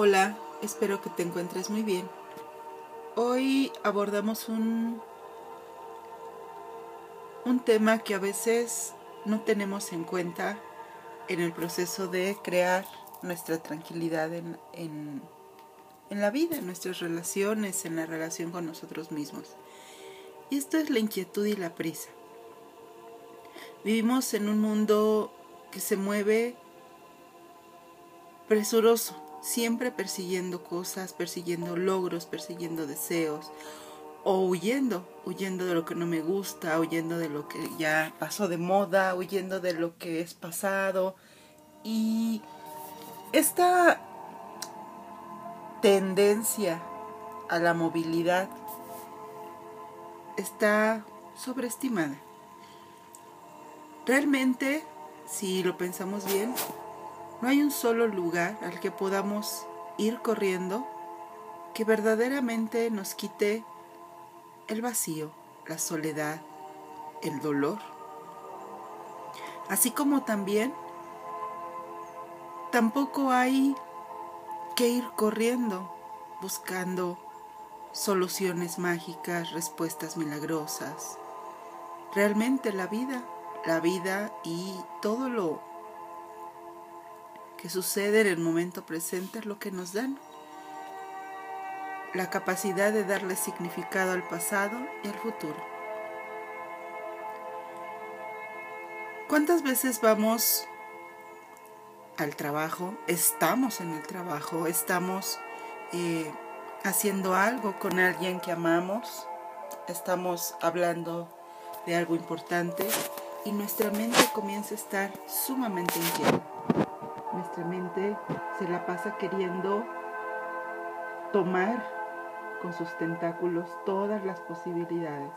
Hola, espero que te encuentres muy bien. Hoy abordamos un, un tema que a veces no tenemos en cuenta en el proceso de crear nuestra tranquilidad en, en, en la vida, en nuestras relaciones, en la relación con nosotros mismos. Y esto es la inquietud y la prisa. Vivimos en un mundo que se mueve presuroso, siempre persiguiendo cosas, persiguiendo logros, persiguiendo deseos, o huyendo, huyendo de lo que no me gusta, huyendo de lo que ya pasó de moda, huyendo de lo que es pasado. Y esta tendencia a la movilidad está sobreestimada. Realmente, si lo pensamos bien, no hay un solo lugar al que podamos ir corriendo que verdaderamente nos quite el vacío, la soledad, el dolor. Así como también tampoco hay que ir corriendo buscando soluciones mágicas, respuestas milagrosas. Realmente la vida, la vida y todo lo que sucede en el momento presente es lo que nos dan la capacidad de darle significado al pasado y al futuro. ¿Cuántas veces vamos al trabajo? Estamos en el trabajo, estamos eh, haciendo algo con alguien que amamos, estamos hablando de algo importante y nuestra mente comienza a estar sumamente inquieta nuestra mente se la pasa queriendo tomar con sus tentáculos todas las posibilidades.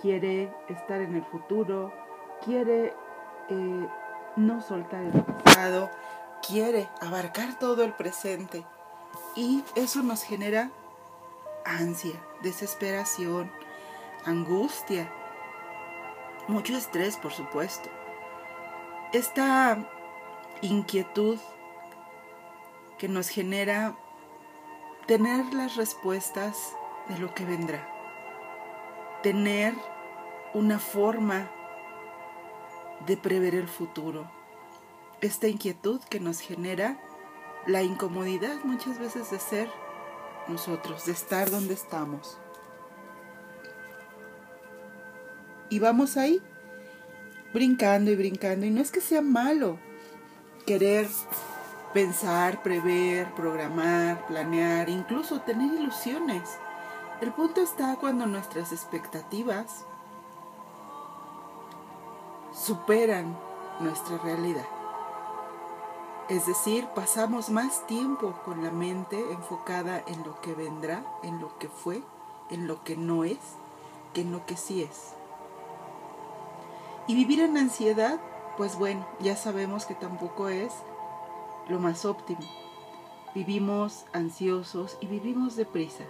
Quiere estar en el futuro, quiere eh, no soltar el pasado, quiere abarcar todo el presente. Y eso nos genera ansia, desesperación, angustia, mucho estrés, por supuesto. Esta inquietud que nos genera tener las respuestas de lo que vendrá, tener una forma de prever el futuro, esta inquietud que nos genera la incomodidad muchas veces de ser nosotros, de estar donde estamos. Y vamos ahí, brincando y brincando, y no es que sea malo, querer pensar, prever, programar, planear, incluso tener ilusiones. El punto está cuando nuestras expectativas superan nuestra realidad. Es decir, pasamos más tiempo con la mente enfocada en lo que vendrá, en lo que fue, en lo que no es, que en lo que sí es. Y vivir en ansiedad pues bueno, ya sabemos que tampoco es lo más óptimo. Vivimos ansiosos y vivimos deprisa.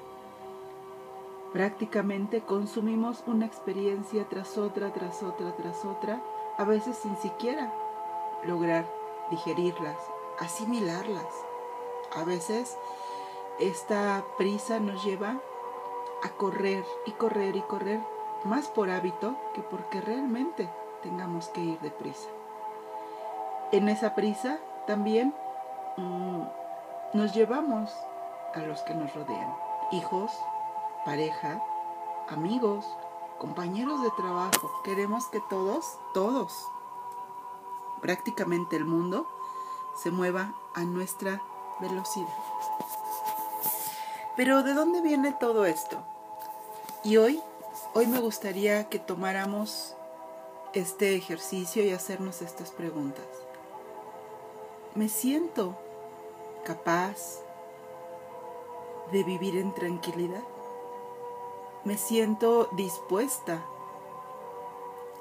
Prácticamente consumimos una experiencia tras otra, tras otra, tras otra, a veces sin siquiera lograr digerirlas, asimilarlas. A veces esta prisa nos lleva a correr y correr y correr más por hábito que porque realmente tengamos que ir deprisa en esa prisa también mm, nos llevamos a los que nos rodean, hijos, pareja, amigos, compañeros de trabajo. Queremos que todos, todos, prácticamente el mundo, se mueva a nuestra velocidad. Pero ¿de dónde viene todo esto? Y hoy, hoy me gustaría que tomáramos este ejercicio y hacernos estas preguntas me siento capaz de vivir en tranquilidad. Me siento dispuesta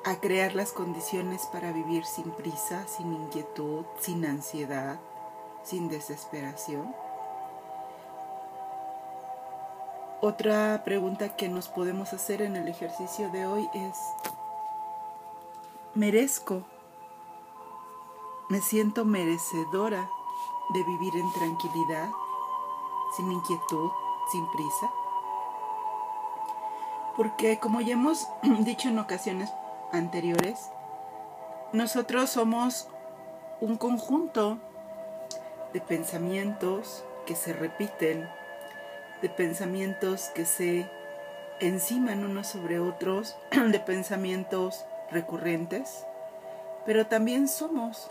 a crear las condiciones para vivir sin prisa, sin inquietud, sin ansiedad, sin desesperación. Otra pregunta que nos podemos hacer en el ejercicio de hoy es, ¿merezco me siento merecedora de vivir en tranquilidad, sin inquietud, sin prisa. Porque como ya hemos dicho en ocasiones anteriores, nosotros somos un conjunto de pensamientos que se repiten, de pensamientos que se enciman unos sobre otros, de pensamientos recurrentes, pero también somos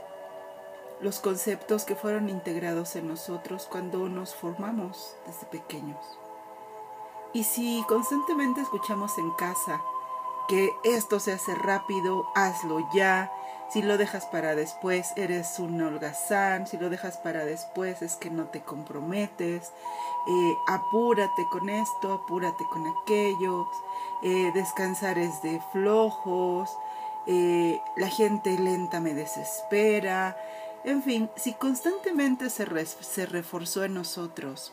los conceptos que fueron integrados en nosotros cuando nos formamos desde pequeños. Y si constantemente escuchamos en casa que esto se hace rápido, hazlo ya, si lo dejas para después eres un holgazán, si lo dejas para después es que no te comprometes, eh, apúrate con esto, apúrate con aquello, eh, descansar es de flojos, eh, la gente lenta me desespera, en fin, si constantemente se, reforzó en nosotros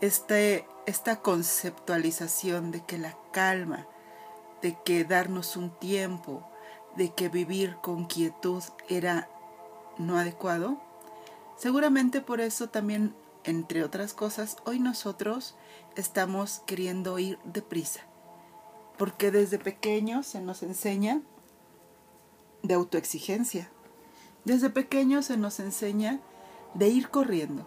este, esta conceptualización de que la calma, de que darnos un tiempo, de que vivir con quietud era no adecuado, seguramente por eso también, entre otras cosas, hoy nosotros estamos queriendo ir deprisa, porque desde pequeños se nos enseña de autoexigencia desde pequeños se nos enseña de ir corriendo.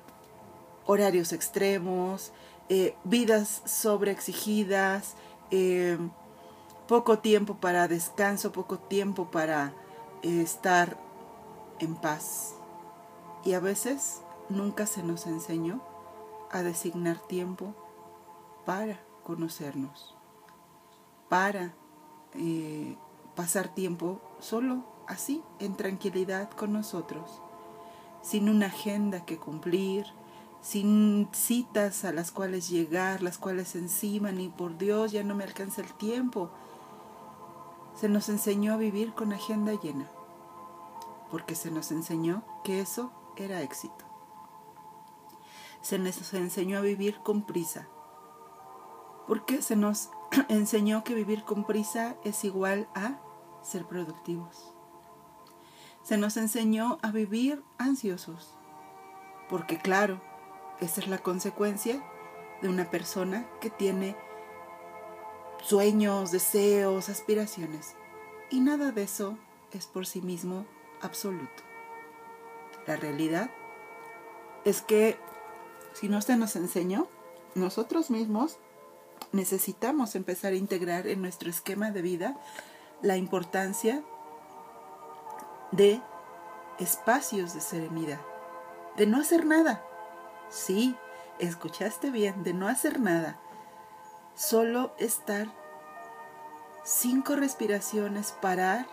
Horarios extremos, eh, vidas sobreexigidas, eh, poco tiempo para descanso, poco tiempo para eh, estar en paz. Y a veces nunca se nos enseñó a designar tiempo para conocernos, para pasar tiempo solo así, en tranquilidad con nosotros, sin una agenda que cumplir, sin citas a las cuales llegar, las cuales encima, ni por Dios ya no me alcanza el tiempo. Se nos enseñó a vivir con agenda llena, porque se nos enseñó que eso era éxito. Se nos enseñó a vivir con prisa, porque se nos enseñó que vivir con prisa es igual a ser productivos se nos enseñó a vivir ansiosos. Porque claro, esa es la consecuencia de una persona que tiene sueños, deseos, aspiraciones. Y nada de eso es por sí mismo absoluto. La realidad es que si no se nos enseñó, nosotros mismos necesitamos empezar a integrar en nuestro esquema de vida la importancia de espacios de serenidad, de no hacer nada. Sí, escuchaste bien, de no hacer nada. Solo estar cinco respiraciones, parar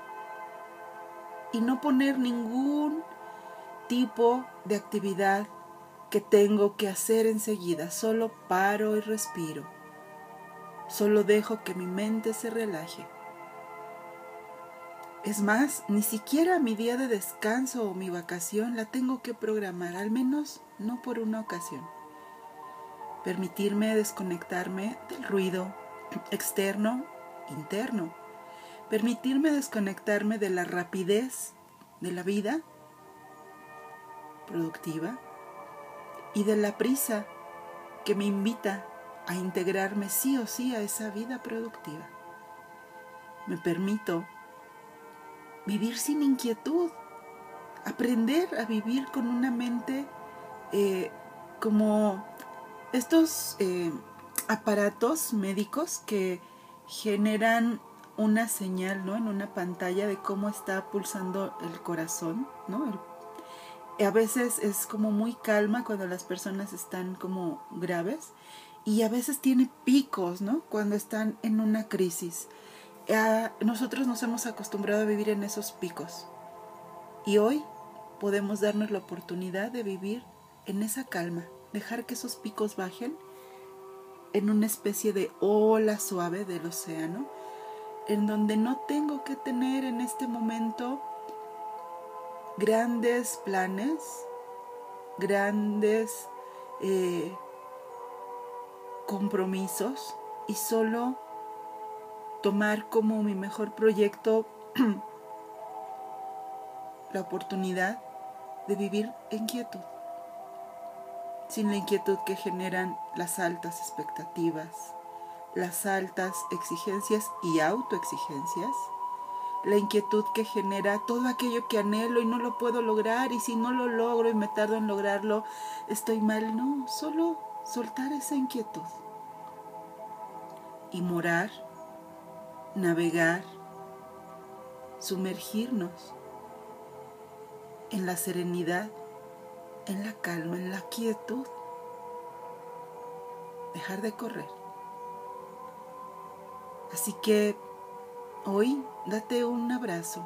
y no poner ningún tipo de actividad que tengo que hacer enseguida. Solo paro y respiro. Solo dejo que mi mente se relaje. Es más, ni siquiera mi día de descanso o mi vacación la tengo que programar, al menos no por una ocasión. Permitirme desconectarme del ruido externo, interno. Permitirme desconectarme de la rapidez de la vida productiva y de la prisa que me invita a integrarme sí o sí a esa vida productiva. Me permito vivir sin inquietud, aprender a vivir con una mente eh, como estos eh, aparatos médicos que generan una señal ¿no? en una pantalla de cómo está pulsando el corazón, ¿no? a veces es como muy calma cuando las personas están como graves y a veces tiene picos, ¿no? Cuando están en una crisis nosotros nos hemos acostumbrado a vivir en esos picos. Y hoy podemos darnos la oportunidad de vivir en esa calma, dejar que esos picos bajen en una especie de ola suave del océano, en donde no tengo que tener en este momento grandes planes, grandes eh, compromisos y solo tomar como mi mejor proyecto la oportunidad de vivir en quietud, sin la inquietud que generan las altas expectativas, las altas exigencias y autoexigencias, la inquietud que genera todo aquello que anhelo y no lo puedo lograr y si no lo logro y me tardo en lograrlo, estoy mal. No, solo soltar esa inquietud y morar, navegar, sumergirnos en la serenidad, en la calma, en la quietud, dejar de correr. Así que hoy date un abrazo,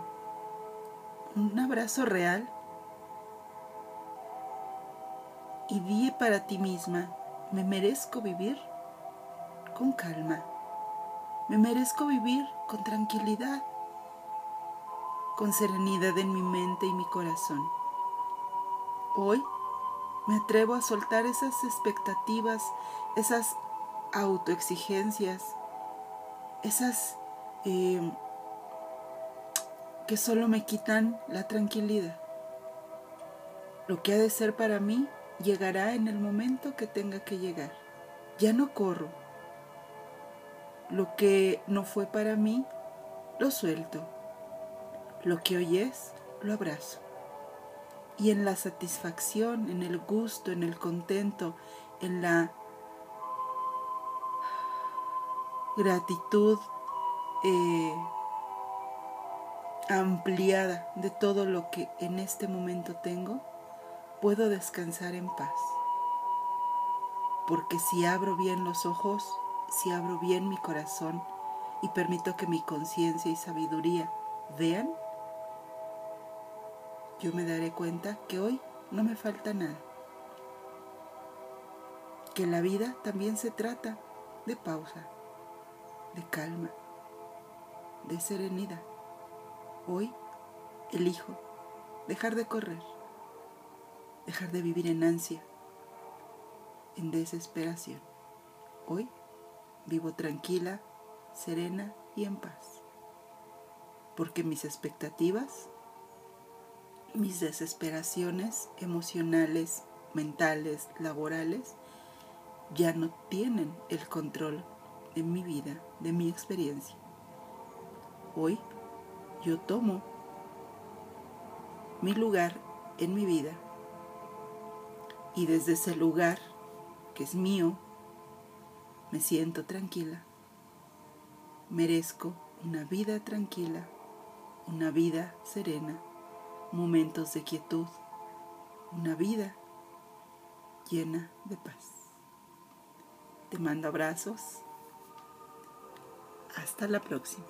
un abrazo real y di para ti misma, me merezco vivir con calma, me merezco vivir con tranquilidad, con serenidad en mi mente y mi corazón. Hoy me atrevo a soltar esas expectativas, esas autoexigencias, esas eh, que solo me quitan la tranquilidad. Lo que ha de ser para mí llegará en el momento que tenga que llegar. Ya no corro. Lo que no fue para mí, lo suelto. Lo que hoy es, lo abrazo. Y en la satisfacción, en el gusto, en el contento, en la gratitud eh, ampliada de todo lo que en este momento tengo, puedo descansar en paz. Porque si abro bien los ojos, si abro bien mi corazón y permito que mi conciencia y sabiduría vean, yo me daré cuenta que hoy no me falta nada. Que la vida también se trata de pausa, de calma, de serenidad. Hoy elijo dejar de correr, dejar de vivir en ansia, en desesperación. Hoy vivo tranquila, serena y en paz, porque mis expectativas mis desesperaciones emocionales, mentales, laborales, ya no tienen el control de mi vida, de mi experiencia. Hoy yo tomo mi lugar en mi vida y desde ese lugar que es mío, me siento tranquila. Merezco una vida tranquila, una vida serena momentos de quietud, una vida llena de paz. Te mando abrazos. Hasta la próxima.